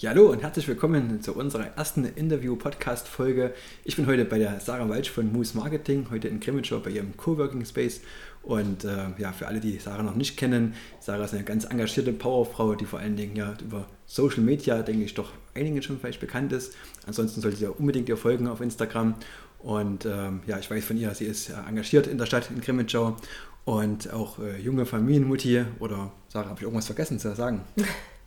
Ja, hallo und herzlich willkommen zu unserer ersten Interview-Podcast-Folge. Ich bin heute bei der Sarah Walsch von Moose Marketing, heute in Grimmitschau bei ihrem Coworking Space. Und äh, ja, für alle, die Sarah noch nicht kennen, Sarah ist eine ganz engagierte Powerfrau, die vor allen Dingen ja über Social Media, denke ich, doch einigen schon vielleicht bekannt ist. Ansonsten solltet ihr unbedingt ihr folgen auf Instagram. Und ähm, ja, ich weiß von ihr, sie ist engagiert in der Stadt in Grimmitschau und auch äh, junge Familienmutti. Oder Sarah, habe ich irgendwas vergessen zu sagen?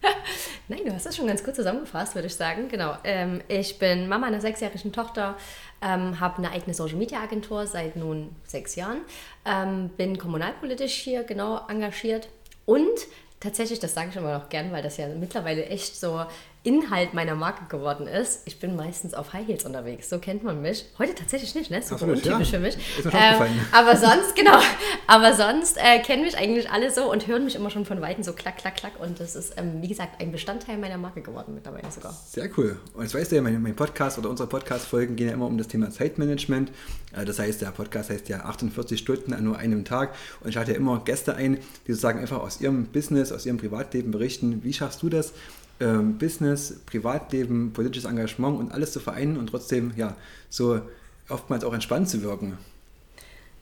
Nein, du hast das schon ganz gut zusammengefasst, würde ich sagen. Genau. Ähm, ich bin Mama einer sechsjährigen Tochter, ähm, habe eine eigene Social Media Agentur seit nun sechs Jahren, ähm, bin kommunalpolitisch hier genau engagiert und tatsächlich, das sage ich immer noch gern, weil das ja mittlerweile echt so Inhalt meiner Marke geworden ist. Ich bin meistens auf High Heels unterwegs, so kennt man mich. Heute tatsächlich nicht, ne? Super untypisch ja. für mich. Ähm, aber sonst, genau, aber sonst äh, kennen mich eigentlich alle so und hören mich immer schon von Weitem so klack, klack, klack. Und das ist, ähm, wie gesagt, ein Bestandteil meiner Marke geworden mittlerweile sogar. Sehr cool. Und jetzt weißt du ja, mein, mein Podcast oder unsere Podcast-Folgen gehen ja immer um das Thema Zeitmanagement. Äh, das heißt, der Podcast heißt ja 48 Stunden an nur einem Tag. Und ich hatte ja immer Gäste ein, die sozusagen einfach aus ihrem Business, aus ihrem Privatleben berichten. Wie schaffst du das? Ähm, Business, Privatleben, politisches Engagement und alles zu vereinen und trotzdem ja so oftmals auch entspannt zu wirken?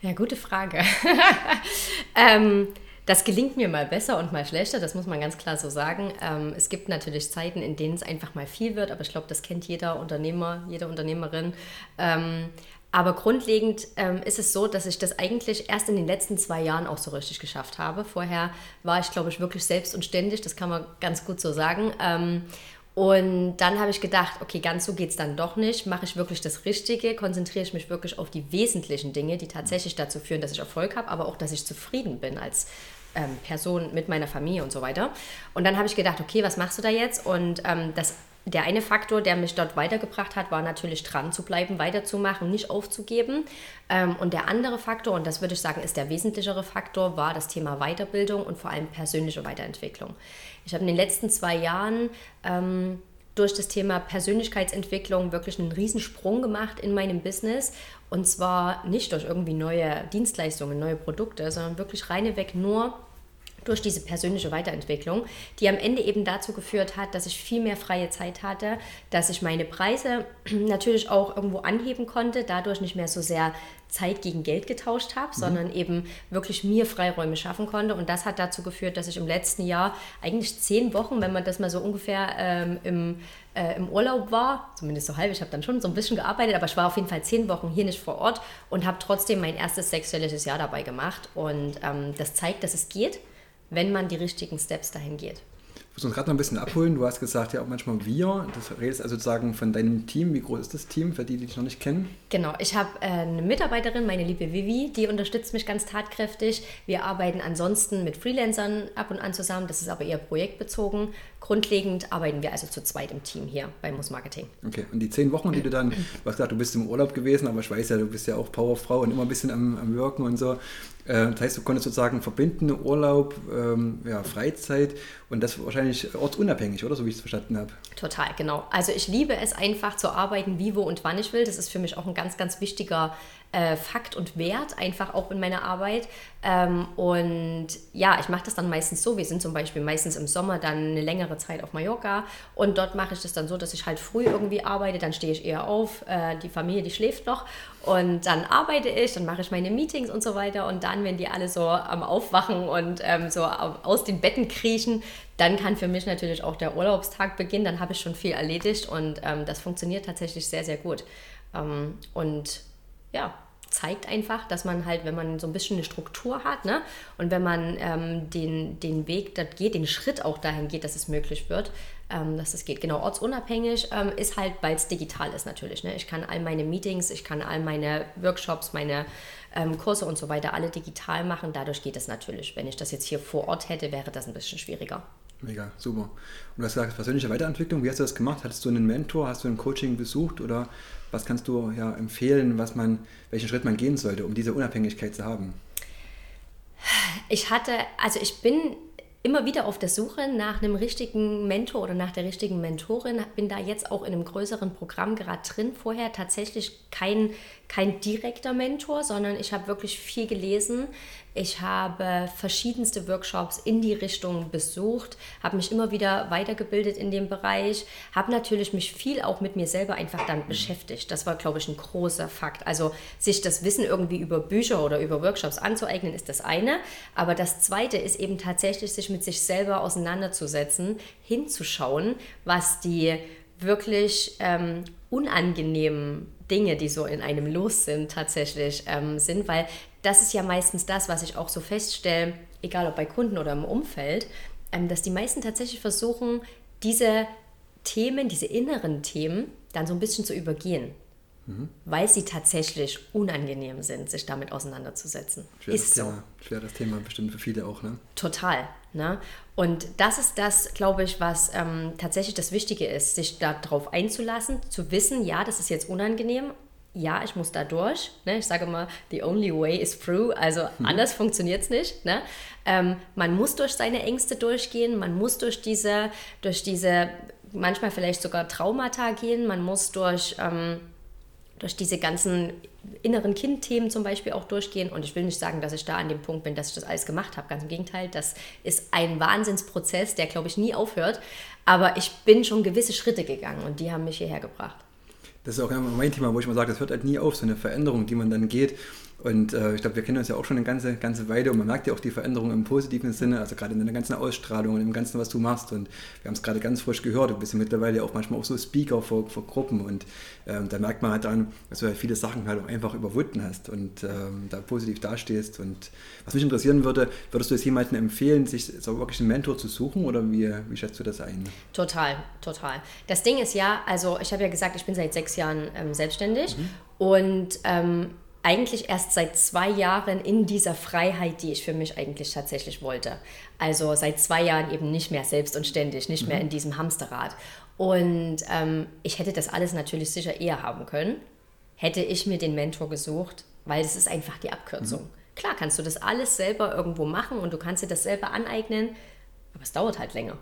Ja, gute Frage. ähm, das gelingt mir mal besser und mal schlechter, das muss man ganz klar so sagen. Ähm, es gibt natürlich Zeiten, in denen es einfach mal viel wird, aber ich glaube, das kennt jeder Unternehmer, jede Unternehmerin. Ähm, aber grundlegend ähm, ist es so, dass ich das eigentlich erst in den letzten zwei Jahren auch so richtig geschafft habe. Vorher war ich, glaube ich, wirklich selbst und ständig, das kann man ganz gut so sagen. Ähm, und dann habe ich gedacht, okay, ganz so geht es dann doch nicht. Mache ich wirklich das Richtige? Konzentriere ich mich wirklich auf die wesentlichen Dinge, die tatsächlich dazu führen, dass ich Erfolg habe, aber auch, dass ich zufrieden bin als ähm, Person mit meiner Familie und so weiter. Und dann habe ich gedacht, okay, was machst du da jetzt? Und ähm, das der eine Faktor, der mich dort weitergebracht hat, war natürlich dran zu bleiben, weiterzumachen, nicht aufzugeben. Ähm, und der andere Faktor, und das würde ich sagen, ist der wesentlichere Faktor, war das Thema Weiterbildung und vor allem persönliche Weiterentwicklung. Ich habe in den letzten zwei Jahren ähm, durch das Thema Persönlichkeitsentwicklung wirklich einen Riesensprung gemacht in meinem Business. Und zwar nicht durch irgendwie neue Dienstleistungen, neue Produkte, sondern wirklich reineweg nur durch diese persönliche Weiterentwicklung, die am Ende eben dazu geführt hat, dass ich viel mehr freie Zeit hatte, dass ich meine Preise natürlich auch irgendwo anheben konnte, dadurch nicht mehr so sehr Zeit gegen Geld getauscht habe, mhm. sondern eben wirklich mir Freiräume schaffen konnte. Und das hat dazu geführt, dass ich im letzten Jahr eigentlich zehn Wochen, wenn man das mal so ungefähr ähm, im, äh, im Urlaub war, zumindest so halb, ich habe dann schon so ein bisschen gearbeitet, aber ich war auf jeden Fall zehn Wochen hier nicht vor Ort und habe trotzdem mein erstes sechsstelliges Jahr dabei gemacht. Und ähm, das zeigt, dass es geht wenn man die richtigen Steps dahin geht. Ich muss uns gerade noch ein bisschen abholen. Du hast gesagt, ja auch manchmal wir. Das redest also sozusagen von deinem Team. Wie groß ist das Team, für die, die dich noch nicht kennen? Genau, ich habe äh, eine Mitarbeiterin, meine liebe Vivi, die unterstützt mich ganz tatkräftig. Wir arbeiten ansonsten mit Freelancern ab und an zusammen. Das ist aber eher projektbezogen. Grundlegend arbeiten wir also zu zweit im Team hier bei Muss Marketing. Okay, und die zehn Wochen, die du dann, du hast gesagt, du bist im Urlaub gewesen, aber ich weiß ja, du bist ja auch Powerfrau und immer ein bisschen am, am Wirken und so. Äh, das heißt, du konntest sozusagen verbinden, Urlaub, ähm, ja, Freizeit und das wahrscheinlich ortsunabhängig, oder? So wie ich es verstanden habe. Total, genau. Also ich liebe es einfach zu arbeiten, wie, wo und wann ich will. Das ist für mich auch ein ganz, ganz wichtiger äh, Fakt und Wert, einfach auch in meiner Arbeit. Ähm, und ja, ich mache das dann meistens so. Wir sind zum Beispiel meistens im Sommer dann eine längere Zeit auf Mallorca. Und dort mache ich das dann so, dass ich halt früh irgendwie arbeite, dann stehe ich eher auf, äh, die Familie, die schläft noch. Und dann arbeite ich, dann mache ich meine Meetings und so weiter. Und dann, wenn die alle so am Aufwachen und ähm, so aus den Betten kriechen, dann kann für mich natürlich auch der Urlaubstag beginnen, dann habe ich schon viel erledigt. Und ähm, das funktioniert tatsächlich sehr, sehr gut. Ähm, und ja, zeigt einfach, dass man halt, wenn man so ein bisschen eine Struktur hat ne, und wenn man ähm, den, den Weg das geht, den Schritt auch dahin geht, dass es möglich wird, ähm, dass es geht. Genau, ortsunabhängig ähm, ist halt, weil es digital ist natürlich. Ne? Ich kann all meine Meetings, ich kann all meine Workshops, meine ähm, Kurse und so weiter alle digital machen. Dadurch geht es natürlich. Wenn ich das jetzt hier vor Ort hätte, wäre das ein bisschen schwieriger. Mega, super. Und du hast gesagt, persönliche Weiterentwicklung, wie hast du das gemacht? Hattest du einen Mentor, hast du ein Coaching besucht oder was kannst du ja empfehlen, was man, welchen Schritt man gehen sollte, um diese Unabhängigkeit zu haben? Ich hatte, also ich bin immer wieder auf der Suche nach einem richtigen Mentor oder nach der richtigen Mentorin. Bin da jetzt auch in einem größeren Programm gerade drin. Vorher tatsächlich kein, kein direkter Mentor, sondern ich habe wirklich viel gelesen. Ich habe verschiedenste Workshops in die Richtung besucht, habe mich immer wieder weitergebildet in dem Bereich, habe natürlich mich viel auch mit mir selber einfach dann beschäftigt. Das war, glaube ich, ein großer Fakt. Also sich das Wissen irgendwie über Bücher oder über Workshops anzueignen, ist das eine. Aber das zweite ist eben tatsächlich, sich mit sich selber auseinanderzusetzen, hinzuschauen, was die wirklich ähm, unangenehmen Dinge, die so in einem los sind, tatsächlich ähm, sind, weil das ist ja meistens das, was ich auch so feststelle, egal ob bei Kunden oder im Umfeld, ähm, dass die meisten tatsächlich versuchen, diese Themen, diese inneren Themen dann so ein bisschen zu übergehen. Mhm. Weil sie tatsächlich unangenehm sind, sich damit auseinanderzusetzen. Schweres ist Thema. so. Schweres Thema, bestimmt für viele auch, ne? Total. Ne? Und das ist das, glaube ich, was ähm, tatsächlich das Wichtige ist, sich darauf einzulassen, zu wissen, ja, das ist jetzt unangenehm, ja, ich muss da durch. Ne? Ich sage immer, the only way is through. Also mhm. anders funktioniert es nicht. Ne? Ähm, man muss durch seine Ängste durchgehen, man muss durch diese, durch diese manchmal vielleicht sogar Traumata gehen, man muss durch, ähm, durch diese ganzen inneren Kindthemen zum Beispiel auch durchgehen. Und ich will nicht sagen, dass ich da an dem Punkt bin, dass ich das alles gemacht habe. Ganz im Gegenteil, das ist ein Wahnsinnsprozess, der, glaube ich, nie aufhört. Aber ich bin schon gewisse Schritte gegangen und die haben mich hierher gebracht das ist auch immer mein Thema, wo ich mal sage, das hört halt nie auf, so eine Veränderung, die man dann geht. Und äh, ich glaube, wir kennen uns ja auch schon eine ganze, ganze Weile und man merkt ja auch die Veränderung im positiven Sinne, also gerade in der ganzen Ausstrahlung und im Ganzen, was du machst. Und wir haben es gerade ganz frisch gehört, du bist ja mittlerweile auch manchmal auch so Speaker vor, vor Gruppen und ähm, da merkt man halt dann, dass du halt viele Sachen halt auch einfach überwunden hast und ähm, da positiv dastehst. Und was mich interessieren würde, würdest du es jemandem empfehlen, sich so wirklich einen Mentor zu suchen oder wie, wie schätzt du das ein? Total, total. Das Ding ist ja, also ich habe ja gesagt, ich bin seit sechs Jahren ähm, selbstständig mhm. und ähm, eigentlich erst seit zwei Jahren in dieser Freiheit, die ich für mich eigentlich tatsächlich wollte. Also seit zwei Jahren eben nicht mehr selbst und ständig, nicht mehr mhm. in diesem Hamsterrad. Und ähm, ich hätte das alles natürlich sicher eher haben können, hätte ich mir den Mentor gesucht, weil das ist einfach die Abkürzung. Mhm. Klar kannst du das alles selber irgendwo machen und du kannst dir das selber aneignen, aber es dauert halt länger.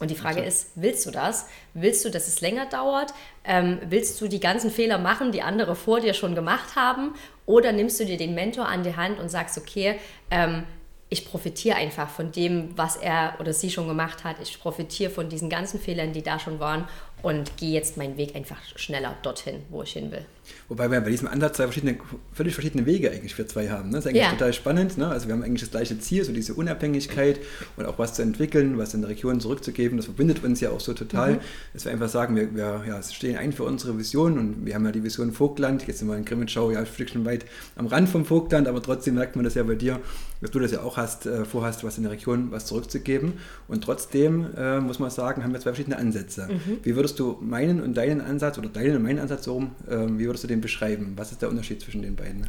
Und die Frage ist, willst du das? Willst du, dass es länger dauert? Ähm, willst du die ganzen Fehler machen, die andere vor dir schon gemacht haben? Oder nimmst du dir den Mentor an die Hand und sagst, okay, ähm, ich profitiere einfach von dem, was er oder sie schon gemacht hat. Ich profitiere von diesen ganzen Fehlern, die da schon waren und gehe jetzt meinen Weg einfach schneller dorthin, wo ich hin will. Wobei wir bei diesem Ansatz zwei verschiedene, völlig verschiedene Wege eigentlich für zwei haben. Ne? Das ist eigentlich ja. total spannend. Ne? Also wir haben eigentlich das gleiche Ziel, so diese Unabhängigkeit und auch was zu entwickeln, was in der Region zurückzugeben. Das verbindet uns ja auch so total, mhm. dass wir einfach sagen, wir, wir ja, stehen ein für unsere Vision und wir haben ja die Vision Vogtland. Jetzt sind wir in Grimmitschau ja ein Stückchen weit am Rand vom Vogtland, aber trotzdem merkt man das ja bei dir, dass du das ja auch hast, äh, vorhast, was in der Region was zurückzugeben. Und trotzdem äh, muss man sagen, haben wir zwei verschiedene Ansätze. Mhm. Wie würdest du meinen und deinen Ansatz oder deinen und meinen Ansatz so rum, äh, wie würdest du den beschreiben? Was ist der Unterschied zwischen den beiden?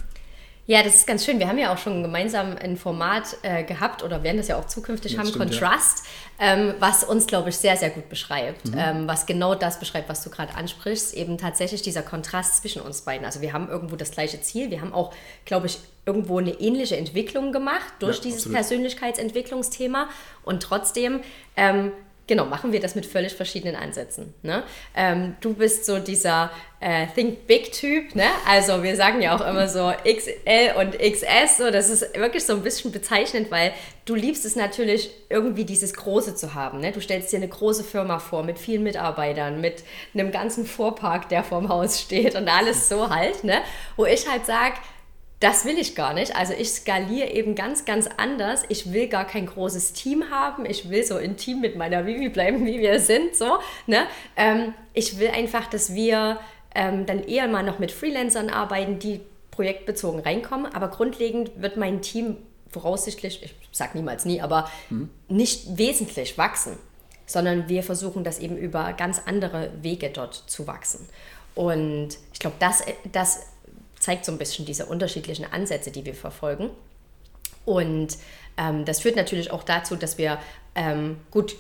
Ja, das ist ganz schön. Wir haben ja auch schon gemeinsam ein Format äh, gehabt oder werden das ja auch zukünftig ja, haben, stimmt, Contrast, ja. ähm, was uns, glaube ich, sehr, sehr gut beschreibt. Mhm. Ähm, was genau das beschreibt, was du gerade ansprichst. Eben tatsächlich dieser Kontrast zwischen uns beiden. Also wir haben irgendwo das gleiche Ziel. Wir haben auch, glaube ich, irgendwo eine ähnliche Entwicklung gemacht durch ja, dieses absolut. Persönlichkeitsentwicklungsthema. Und trotzdem ähm, Genau, machen wir das mit völlig verschiedenen Ansätzen. Ne? Ähm, du bist so dieser äh, Think Big-Typ, ne? Also wir sagen ja auch immer so XL und XS, so das ist wirklich so ein bisschen bezeichnend, weil du liebst es natürlich irgendwie dieses Große zu haben. Ne? Du stellst dir eine große Firma vor mit vielen Mitarbeitern, mit einem ganzen Vorpark, der vorm Haus steht und alles so halt, ne? Wo ich halt sage, das will ich gar nicht. Also ich skaliere eben ganz, ganz anders. Ich will gar kein großes Team haben. Ich will so intim mit meiner Vivi bleiben, wie wir sind. So, ne? Ähm, ich will einfach, dass wir ähm, dann eher mal noch mit Freelancern arbeiten, die projektbezogen reinkommen. Aber grundlegend wird mein Team voraussichtlich, ich sage niemals nie, aber mhm. nicht wesentlich wachsen, sondern wir versuchen das eben über ganz andere Wege dort zu wachsen. Und ich glaube, das, das zeigt so ein bisschen diese unterschiedlichen Ansätze, die wir verfolgen. Und ähm, das führt natürlich auch dazu, dass wir ähm, gut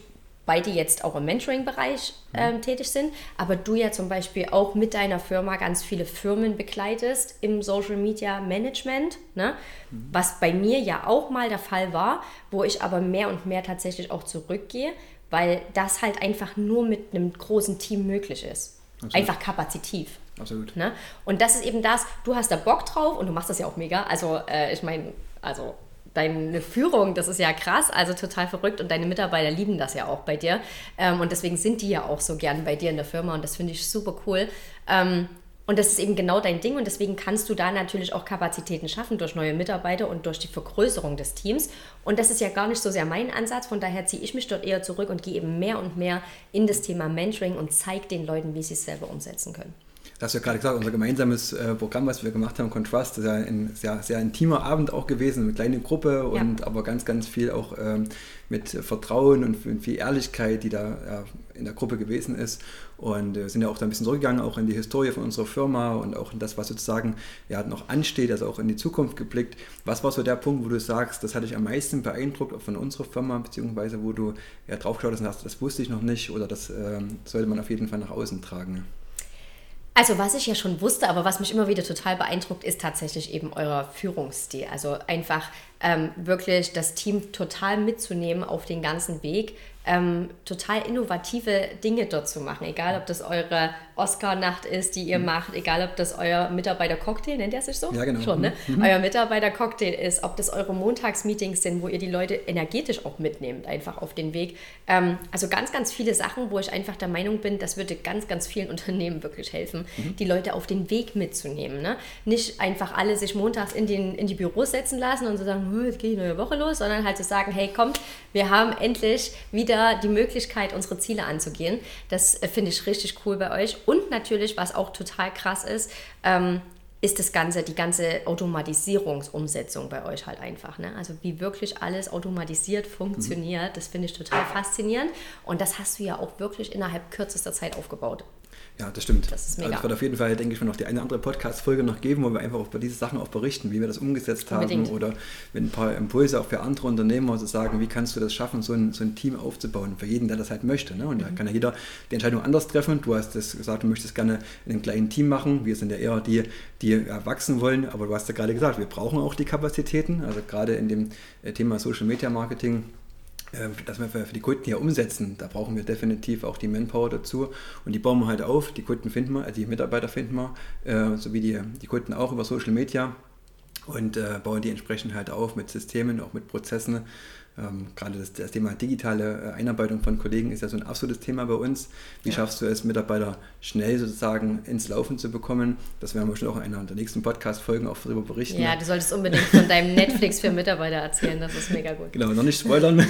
beide jetzt auch im Mentoring-Bereich ähm, tätig sind, aber du ja zum Beispiel auch mit deiner Firma ganz viele Firmen begleitest im Social Media Management, ne? was bei mir ja auch mal der Fall war, wo ich aber mehr und mehr tatsächlich auch zurückgehe, weil das halt einfach nur mit einem großen Team möglich ist. Absolut. Einfach kapazitiv. Absolut. Ne? Und das ist eben das, du hast da Bock drauf und du machst das ja auch mega. Also äh, ich meine, also deine Führung, das ist ja krass, also total verrückt und deine Mitarbeiter lieben das ja auch bei dir ähm, und deswegen sind die ja auch so gern bei dir in der Firma und das finde ich super cool. Ähm, und das ist eben genau dein Ding und deswegen kannst du da natürlich auch Kapazitäten schaffen durch neue Mitarbeiter und durch die Vergrößerung des Teams. Und das ist ja gar nicht so sehr mein Ansatz, von daher ziehe ich mich dort eher zurück und gehe eben mehr und mehr in das Thema Mentoring und zeige den Leuten, wie sie es selber umsetzen können. Das hast du ja gerade gesagt, unser gemeinsames äh, Programm, was wir gemacht haben, Contrast, ist ja ein sehr, sehr intimer Abend auch gewesen, eine kleine Gruppe und ja. aber ganz, ganz viel auch ähm, mit Vertrauen und viel Ehrlichkeit, die da ja, in der Gruppe gewesen ist. Und äh, sind ja auch da ein bisschen zurückgegangen, auch in die Historie von unserer Firma und auch in das, was sozusagen ja, noch ansteht, also auch in die Zukunft geblickt. Was war so der Punkt, wo du sagst, das hat dich am meisten beeindruckt, von unserer Firma, beziehungsweise wo du ja, draufgeschaut hast und sagst, das wusste ich noch nicht oder das ähm, sollte man auf jeden Fall nach außen tragen? Also was ich ja schon wusste, aber was mich immer wieder total beeindruckt, ist tatsächlich eben euer Führungsstil. Also einfach ähm, wirklich das Team total mitzunehmen auf den ganzen Weg, ähm, total innovative Dinge dort zu machen. Egal, ob das eure Oscar-Nacht ist, die ihr mhm. macht, egal, ob das euer Mitarbeiter-Cocktail, nennt ihr sich so? Ja, genau. Schon, ne? Mhm. Euer Mitarbeiter-Cocktail ist, ob das eure Montagsmeetings sind, wo ihr die Leute energetisch auch mitnehmt, einfach auf den Weg. Ähm, also ganz, ganz viele Sachen, wo ich einfach der Meinung bin, das würde ganz, ganz vielen Unternehmen wirklich helfen, mhm. die Leute auf den Weg mitzunehmen. Ne? Nicht einfach alle sich montags in, den, in die Büros setzen lassen und so sagen, jetzt geht die neue Woche los, sondern halt zu sagen, hey, kommt, wir haben endlich wieder die Möglichkeit, unsere Ziele anzugehen. Das äh, finde ich richtig cool bei euch. Und natürlich, was auch total krass ist, ähm, ist das Ganze, die ganze Automatisierungsumsetzung bei euch halt einfach. Ne? Also wie wirklich alles automatisiert funktioniert, mhm. das finde ich total faszinierend. Und das hast du ja auch wirklich innerhalb kürzester Zeit aufgebaut. Ja, das stimmt. Das ist mega. Also es wird auf jeden Fall, denke ich, noch die eine andere Podcast-Folge noch geben, wo wir einfach auch bei diesen Sachen auch berichten, wie wir das umgesetzt Unbedingt. haben oder mit ein paar Impulse auch für andere Unternehmer zu sagen, wie kannst du das schaffen, so ein, so ein Team aufzubauen, für jeden, der das halt möchte. Ne? Und mhm. da kann ja jeder die Entscheidung anders treffen. Du hast das gesagt, du möchtest gerne in einem kleinen Team machen. Wir sind ja eher die, die wachsen wollen, aber du hast ja gerade gesagt, wir brauchen auch die Kapazitäten. Also gerade in dem äh, Thema Social Media Marketing dass wir für die Kunden hier umsetzen, da brauchen wir definitiv auch die Manpower dazu. Und die bauen wir halt auf. Die Kunden finden wir, also die Mitarbeiter finden wir, äh, sowie die, die Kunden auch über Social Media und äh, bauen die entsprechend halt auf mit Systemen, auch mit Prozessen ähm, gerade das, das, Thema digitale äh, Einarbeitung von Kollegen ist ja so ein absolutes Thema bei uns. Wie ja. schaffst du es, Mitarbeiter schnell sozusagen ins Laufen zu bekommen? Das werden wir bestimmt auch in einer der nächsten Podcast-Folgen auch darüber berichten. Ja, du solltest unbedingt von deinem Netflix für Mitarbeiter erzählen, das ist mega gut. Genau, noch nicht spoilern.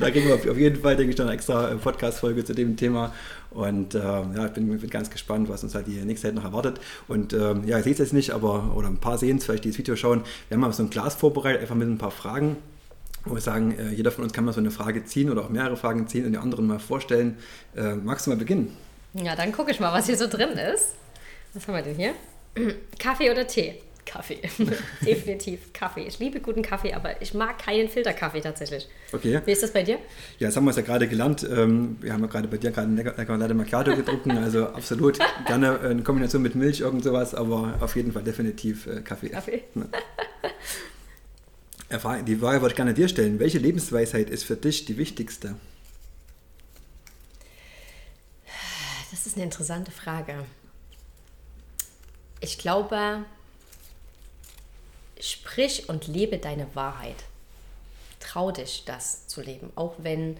da kriegen wir auf jeden Fall, denke ich, noch eine extra äh, Podcast-Folge zu dem Thema. Und äh, ja, ich bin, bin, ganz gespannt, was uns halt die nächste Zeit noch erwartet. Und ähm, ja, ihr seht es jetzt nicht, aber oder ein paar sehen es, vielleicht die das Video schauen. Wir haben mal so ein Glas vorbereitet, einfach mit ein paar Fragen wo wir sagen, äh, jeder von uns kann mal so eine Frage ziehen oder auch mehrere Fragen ziehen und die anderen mal vorstellen. Äh, magst du mal beginnen? Ja, dann gucke ich mal, was hier so drin ist. Was haben wir denn hier? Kaffee oder Tee? Kaffee. Definitiv Kaffee. Ich liebe guten Kaffee, aber ich mag keinen Filterkaffee tatsächlich. Okay. Wie ist das bei dir? Ja, das haben wir es ja gerade gelernt. Ähm, wir haben ja gerade bei dir gerade einen lecker Latte Macchiato getrunken. Also absolut gerne in Kombination mit Milch, irgend sowas, aber auf jeden Fall definitiv äh, Kaffee. Kaffee. Die Frage wollte ich gerne dir stellen. Welche Lebensweisheit ist für dich die wichtigste? Das ist eine interessante Frage. Ich glaube, sprich und lebe deine Wahrheit. Trau dich, das zu leben, auch wenn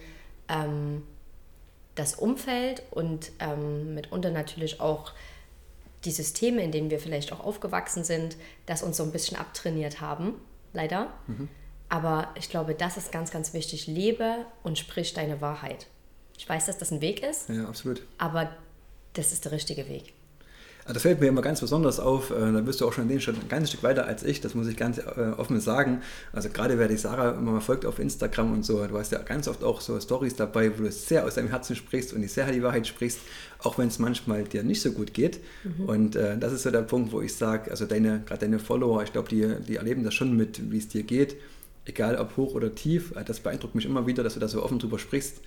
ähm, das Umfeld und ähm, mitunter natürlich auch die Systeme, in denen wir vielleicht auch aufgewachsen sind, das uns so ein bisschen abtrainiert haben leider. Mhm. Aber ich glaube, das ist ganz, ganz wichtig. Lebe und sprich deine Wahrheit. Ich weiß, dass das ein Weg ist. Ja, absolut. Aber das ist der richtige Weg. Das fällt mir immer ganz besonders auf. Äh, da bist du auch schon in dem Schritt ein ganzes Stück weiter als ich. Das muss ich ganz äh, offen sagen. Also gerade wer die Sarah immer mal folgt auf Instagram und so, du hast ja ganz oft auch so Stories dabei, wo du sehr aus deinem Herzen sprichst und die sehr die Wahrheit sprichst, auch wenn es manchmal dir nicht so gut geht. Mhm. Und äh, das ist so der Punkt, wo ich sage, also deine, gerade deine Follower, ich glaube, die, die erleben das schon mit, wie es dir geht. egal ob hoch oder tief. Das beeindruckt mich immer wieder, dass du da so offen drüber sprichst.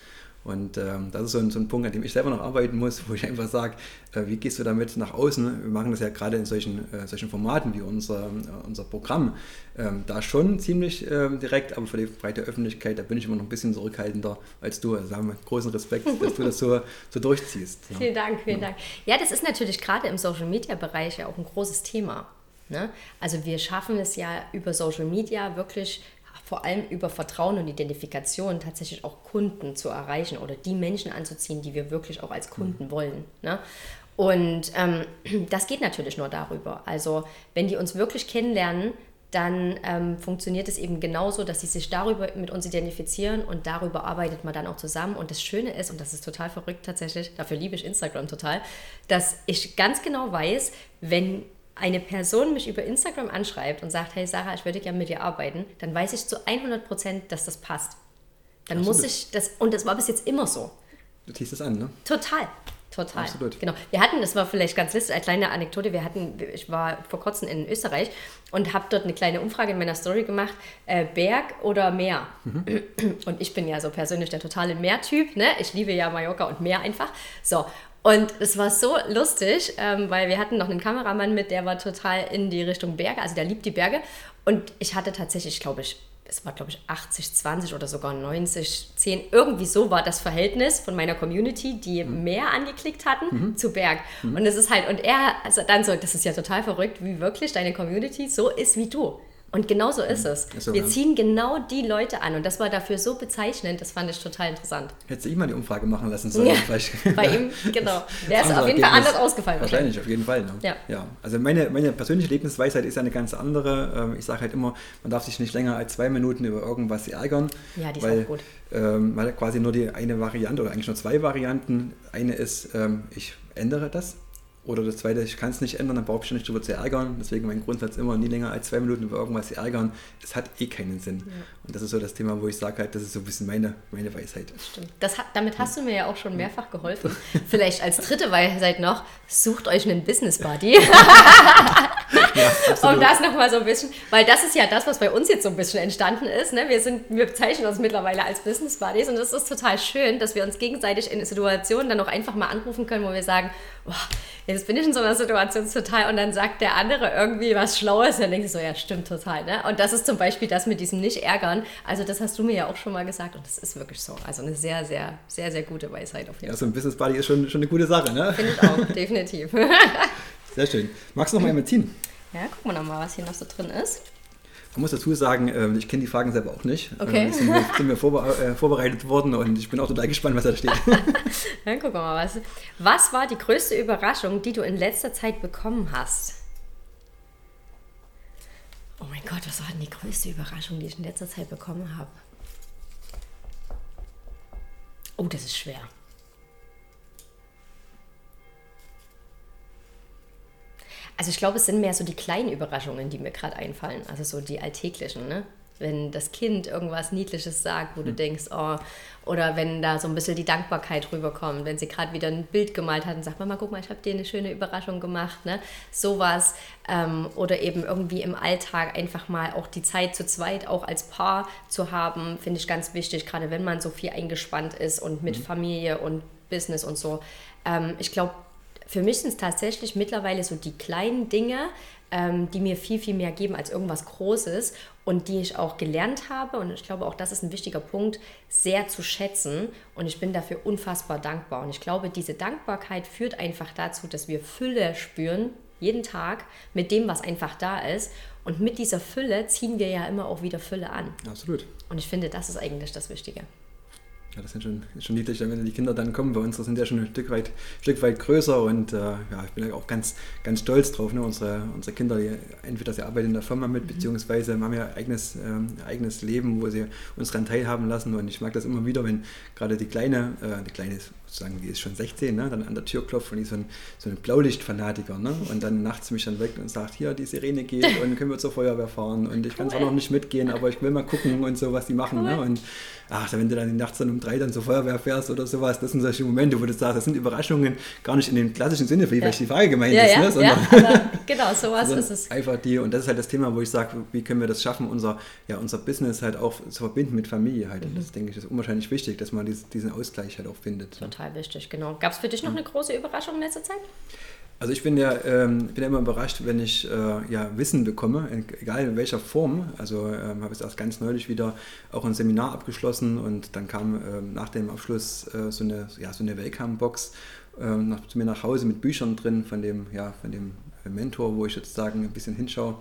Und ähm, das ist so ein, so ein, Punkt, an dem ich selber noch arbeiten muss, wo ich einfach sage, äh, wie gehst du damit nach außen? Wir machen das ja gerade in solchen, äh, solchen Formaten wie unser, äh, unser Programm. Ähm, da schon ziemlich ähm, direkt, aber für die breite Öffentlichkeit, da bin ich immer noch ein bisschen zurückhaltender als du. Also haben wir großen Respekt, dass du das so, so durchziehst. Ja. Vielen Dank, vielen ja. Dank. Ja, das ist natürlich gerade im Social-Media-Bereich ja auch ein großes Thema. Ne? Also wir schaffen es ja über Social Media wirklich vor allem über Vertrauen und Identifikation tatsächlich auch Kunden zu erreichen oder die Menschen anzuziehen, die wir wirklich auch als Kunden mhm. wollen. Ne? Und ähm, das geht natürlich nur darüber. Also wenn die uns wirklich kennenlernen, dann ähm, funktioniert es eben genauso, dass sie sich darüber mit uns identifizieren und darüber arbeitet man dann auch zusammen. Und das Schöne ist, und das ist total verrückt tatsächlich, dafür liebe ich Instagram total, dass ich ganz genau weiß, wenn eine Person mich über Instagram anschreibt und sagt, hey Sarah, ich würde gerne mit dir arbeiten, dann weiß ich zu 100 Prozent, dass das passt. Dann Absolut. muss ich das, und das war bis jetzt immer so. Du ziehst es an, ne? Total. Total. Absolut. Genau. Wir hatten, das war vielleicht ganz lustig, eine kleine Anekdote. Wir hatten, ich war vor kurzem in Österreich und habe dort eine kleine Umfrage in meiner Story gemacht: äh, Berg oder Meer? Mhm. Und ich bin ja so persönlich der totale Meertyp. Ne? Ich liebe ja Mallorca und Meer einfach. So. Und es war so lustig, ähm, weil wir hatten noch einen Kameramann mit, der war total in die Richtung Berge, also der liebt die Berge. Und ich hatte tatsächlich, glaube ich, es war glaube ich 80, 20 oder sogar 90, 10, irgendwie so war das Verhältnis von meiner Community, die mhm. mehr angeklickt hatten, mhm. zu Berg. Mhm. Und es ist halt, und er, also dann so, das ist ja total verrückt, wie wirklich deine Community so ist wie du. Und genau so ist es. So, wir ja. ziehen genau die Leute an und das war dafür so bezeichnend, das fand ich total interessant. Hättest du ihm mal die Umfrage machen lassen sollen. Ja, bei ihm, genau. Wäre es auf jeden Fall anders ausgefallen. Wahrscheinlich, auf jeden Fall. Ne? Ja. ja. Also meine, meine persönliche Lebensweisheit ist eine ganz andere. Ähm, ich sage halt immer, man darf sich nicht länger als zwei Minuten über irgendwas ärgern. Ja, die weil, ist auch gut. Ähm, weil quasi nur die eine Variante oder eigentlich nur zwei Varianten. Eine ist, ähm, ich ändere das oder das zweite, ich kann es nicht ändern, dann brauche ich nicht darüber zu ärgern. Deswegen mein Grundsatz immer, nie länger als zwei Minuten über irgendwas zu ärgern. Es hat eh keinen Sinn. Ja. Und das ist so das Thema, wo ich sage halt, das ist so ein bisschen meine, meine Weisheit. Das stimmt. Das hat, damit hast du mir ja auch schon mehrfach geholfen. Vielleicht als dritte Weisheit noch, sucht euch einen Business Buddy. ja, um das nochmal so ein bisschen, weil das ist ja das, was bei uns jetzt so ein bisschen entstanden ist. Ne? Wir, sind, wir bezeichnen uns mittlerweile als Business Buddies und es ist total schön, dass wir uns gegenseitig in Situationen dann auch einfach mal anrufen können, wo wir sagen, boah, jetzt bin ich in so einer Situation total und dann sagt der andere irgendwie was Schlaues, dann denkst du so, ja, stimmt total. Ne? Und das ist zum Beispiel das mit diesem Nicht-Ärgern. Also das hast du mir ja auch schon mal gesagt und das ist wirklich so. Also eine sehr, sehr, sehr, sehr gute Weisheit auf jeden Fall. Ja, so ein Business Buddy ist schon, schon eine gute Sache, ne? Finde ich auch, definitiv. sehr schön. Magst du noch mal einmal ziehen? Ja, gucken wir noch mal, was hier noch so drin ist. Man muss dazu sagen, ähm, ich kenne die Fragen selber auch nicht. Okay. Sind mir, sind mir vorbe äh, vorbereitet worden und ich bin auch total gespannt, was da steht. Dann gucken wir mal, was. Was war die größte Überraschung, die du in letzter Zeit bekommen hast? Oh mein Gott, was war denn die größte Überraschung, die ich in letzter Zeit bekommen habe? Oh, das ist schwer. Also ich glaube, es sind mehr so die kleinen Überraschungen, die mir gerade einfallen. Also so die alltäglichen, ne? Wenn das Kind irgendwas Niedliches sagt, wo mhm. du denkst, oh, oder wenn da so ein bisschen die Dankbarkeit rüberkommt, wenn sie gerade wieder ein Bild gemalt hat und sagt, Mama, guck mal, ich habe dir eine schöne Überraschung gemacht, ne? Sowas. Ähm, oder eben irgendwie im Alltag einfach mal auch die Zeit zu zweit auch als Paar zu haben, finde ich ganz wichtig, gerade wenn man so viel eingespannt ist und mit mhm. Familie und Business und so. Ähm, ich glaube, für mich sind es tatsächlich mittlerweile so die kleinen Dinge, ähm, die mir viel, viel mehr geben als irgendwas Großes und die ich auch gelernt habe. Und ich glaube, auch das ist ein wichtiger Punkt, sehr zu schätzen. Und ich bin dafür unfassbar dankbar. Und ich glaube, diese Dankbarkeit führt einfach dazu, dass wir Fülle spüren, jeden Tag, mit dem, was einfach da ist. Und mit dieser Fülle ziehen wir ja immer auch wieder Fülle an. Absolut. Und ich finde, das ist eigentlich das Wichtige. Ja, das sind schon, schon niedlich, wenn die Kinder dann kommen. Bei uns sind ja schon ein Stück weit, Stück weit größer und äh, ja, ich bin auch ganz, ganz stolz drauf. Ne? Unsere, unsere Kinder, die, entweder sie arbeiten in der Firma mit, mhm. beziehungsweise haben ja eigenes, ähm, eigenes Leben, wo sie uns daran teilhaben lassen. Und ich mag das immer wieder, wenn gerade die Kleine, äh, die Kleine ist sozusagen, die ist schon 16, ne? dann an der Tür klopft und die ist so ein, so ein Blaulichtfanatiker. Ne? Und dann nachts mich dann weckt und sagt, hier, die Sirene geht und können wir zur Feuerwehr fahren. Und ich kann zwar noch nicht mitgehen, aber ich will mal gucken und so, was die machen. Ne? Und ach, wenn du dann nachts dann um drei dann zur Feuerwehr fährst oder sowas, das sind solche Momente, wo du sagst, das sind Überraschungen gar nicht in dem klassischen Sinne, wie ja. die Frage gemeint ja, ist. Ja, ne? Sondern ja, genau, sowas also ist es. Einfach die, und das ist halt das Thema, wo ich sage, wie können wir das schaffen, unser, ja, unser Business halt auch zu verbinden mit Familie halt. Mhm. Und das denke ich ist unwahrscheinlich wichtig, dass man diesen Ausgleich halt auch findet. Total wichtig, genau. Gab es für dich noch eine große Überraschung in letzter Zeit? Also ich bin ja, ähm, bin ja immer überrascht, wenn ich äh, ja, Wissen bekomme, egal in welcher Form. Also ähm, habe ich erst ganz neulich wieder auch ein Seminar abgeschlossen und dann kam ähm, nach dem Abschluss äh, so eine, ja, so eine Welcome-Box ähm, zu mir nach Hause mit Büchern drin von dem, ja, von dem Mentor, wo ich sozusagen ein bisschen hinschaue.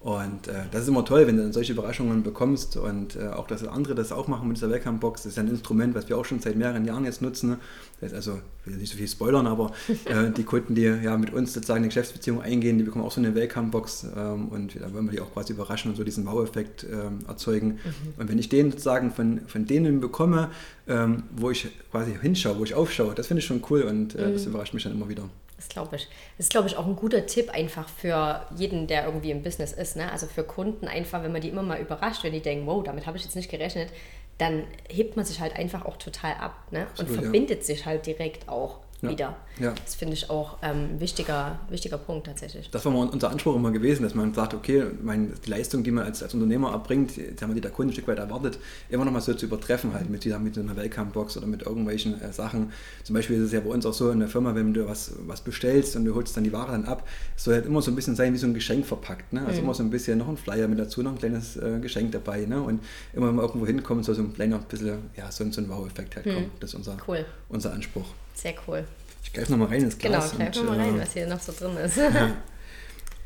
Und äh, das ist immer toll, wenn du dann solche Überraschungen bekommst und äh, auch, dass andere das auch machen mit dieser Welcome-Box. Das ist ein Instrument, was wir auch schon seit mehreren Jahren jetzt nutzen. Das ist also, ich will nicht so viel spoilern, aber äh, die Kunden, die ja mit uns sozusagen eine Geschäftsbeziehung eingehen, die bekommen auch so eine Welcome-Box ähm, und da wollen wir die auch quasi überraschen und so diesen Wow-Effekt ähm, erzeugen. Mhm. Und wenn ich den sozusagen von, von denen bekomme, ähm, wo ich quasi hinschaue, wo ich aufschaue, das finde ich schon cool und äh, mhm. das überrascht mich dann immer wieder. Das glaube ich. Das ist, glaube ich, auch ein guter Tipp einfach für jeden, der irgendwie im Business ist. Ne? Also für Kunden einfach, wenn man die immer mal überrascht, wenn die denken, wow, damit habe ich jetzt nicht gerechnet, dann hebt man sich halt einfach auch total ab ne? Absolut, und verbindet ja. sich halt direkt auch ja. wieder. Ja. Das finde ich auch ähm, ein wichtiger, wichtiger Punkt tatsächlich. Das war mal unser Anspruch immer gewesen, dass man sagt, okay, mein, die Leistung, die man als, als Unternehmer erbringt, die haben wir die der Kunde ein Stück weit erwartet, immer noch mal so zu übertreffen halt mit, dieser, mit einer Welcome-Box oder mit irgendwelchen äh, Sachen. Zum Beispiel ist es ja bei uns auch so in der Firma, wenn du was, was bestellst und du holst dann die Ware dann ab, es soll halt immer so ein bisschen sein wie so ein Geschenk verpackt. Ne? Also mhm. immer so ein bisschen noch ein Flyer mit dazu, noch ein kleines äh, Geschenk dabei. Ne? Und immer wenn man irgendwo hinkommt, soll so ein kleiner bisschen, ja, so, so ein Wow-Effekt halt mhm. kommen. Das ist unser, cool. unser Anspruch. Sehr cool. Ich greife nochmal rein ins Glas. Genau, greif nochmal rein, äh, was hier noch so drin ist. Ja.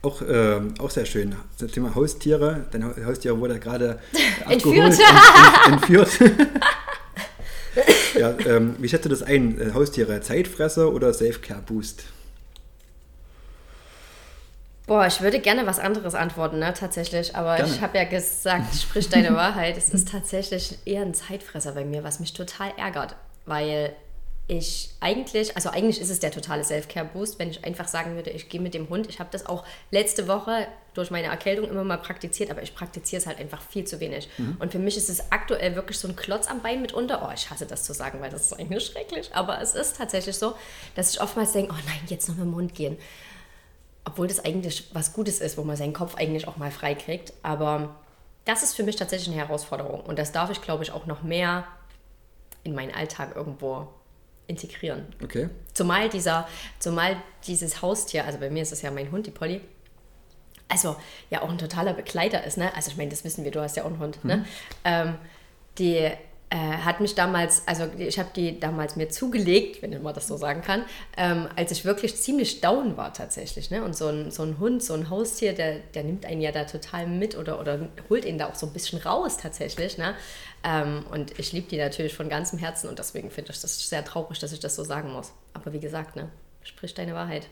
Auch, äh, auch sehr schön. Das Thema Haustiere. Dein Haustier wurde gerade entführt. entführt. ja, ähm, wie schätzt du das ein? Äh, Haustiere, Zeitfresser oder Self-Care-Boost? Boah, ich würde gerne was anderes antworten, ne, tatsächlich. Aber gerne. ich habe ja gesagt, sprich deine Wahrheit. Es ist tatsächlich eher ein Zeitfresser bei mir, was mich total ärgert. Weil ich eigentlich, also eigentlich ist es der totale Self-Care-Boost, wenn ich einfach sagen würde, ich gehe mit dem Hund. Ich habe das auch letzte Woche durch meine Erkältung immer mal praktiziert, aber ich praktiziere es halt einfach viel zu wenig. Mhm. Und für mich ist es aktuell wirklich so ein Klotz am Bein mitunter. Oh, ich hasse das zu sagen, weil das ist eigentlich schrecklich. Aber es ist tatsächlich so, dass ich oftmals denke, oh nein, jetzt noch mit dem Hund gehen. Obwohl das eigentlich was Gutes ist, wo man seinen Kopf eigentlich auch mal frei kriegt. Aber das ist für mich tatsächlich eine Herausforderung. Und das darf ich, glaube ich, auch noch mehr in meinen Alltag irgendwo integrieren. Okay. Zumal dieser, zumal dieses Haustier, also bei mir ist es ja mein Hund, die Polly, also ja auch ein totaler Begleiter ist, ne? Also ich meine, das wissen wir, du hast ja auch einen Hund, ne? mhm. ne? Ähm, die äh, hat mich damals, also ich habe die damals mir zugelegt, wenn man das so sagen kann, ähm, als ich wirklich ziemlich down war tatsächlich. Ne? Und so ein, so ein Hund, so ein Haustier, der, der nimmt einen ja da total mit oder, oder holt ihn da auch so ein bisschen raus tatsächlich. Ne? Ähm, und ich liebe die natürlich von ganzem Herzen und deswegen finde ich das sehr traurig, dass ich das so sagen muss. Aber wie gesagt, ne? sprich deine Wahrheit.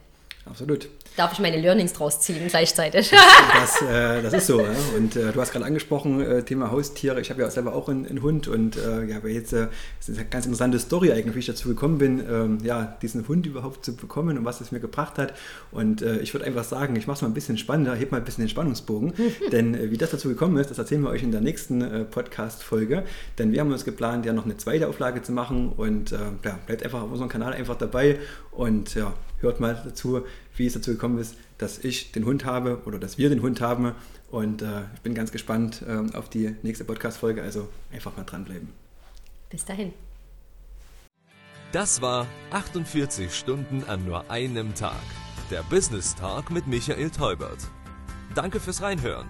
Absolut. Darf ich meine Learnings draus ziehen gleichzeitig? Das, äh, das ist so. Ja? Und äh, du hast gerade angesprochen, äh, Thema Haustiere. Ich habe ja selber auch einen, einen Hund und äh, ja, jetzt äh, das ist eine ganz interessante Story eigentlich, wie ich dazu gekommen bin, ähm, ja, diesen Hund überhaupt zu bekommen und was es mir gebracht hat. Und äh, ich würde einfach sagen, ich mache es mal ein bisschen spannender, heb mal ein bisschen den Spannungsbogen. denn wie das dazu gekommen ist, das erzählen wir euch in der nächsten Podcast-Folge. Denn wir haben uns geplant, ja noch eine zweite Auflage zu machen und ja, bleibt einfach auf unserem Kanal einfach dabei und ja, hört mal dazu, wie es dazu gekommen ist, dass ich den Hund habe oder dass wir den Hund haben. Und äh, ich bin ganz gespannt äh, auf die nächste Podcast-Folge. Also einfach mal dranbleiben. Bis dahin. Das war 48 Stunden an nur einem Tag. Der Business Talk mit Michael Teubert. Danke fürs Reinhören.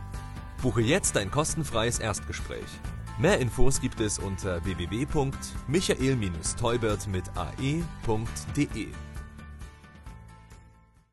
Buche jetzt ein kostenfreies Erstgespräch. Mehr Infos gibt es unter www.michael-teubert mit ae.de.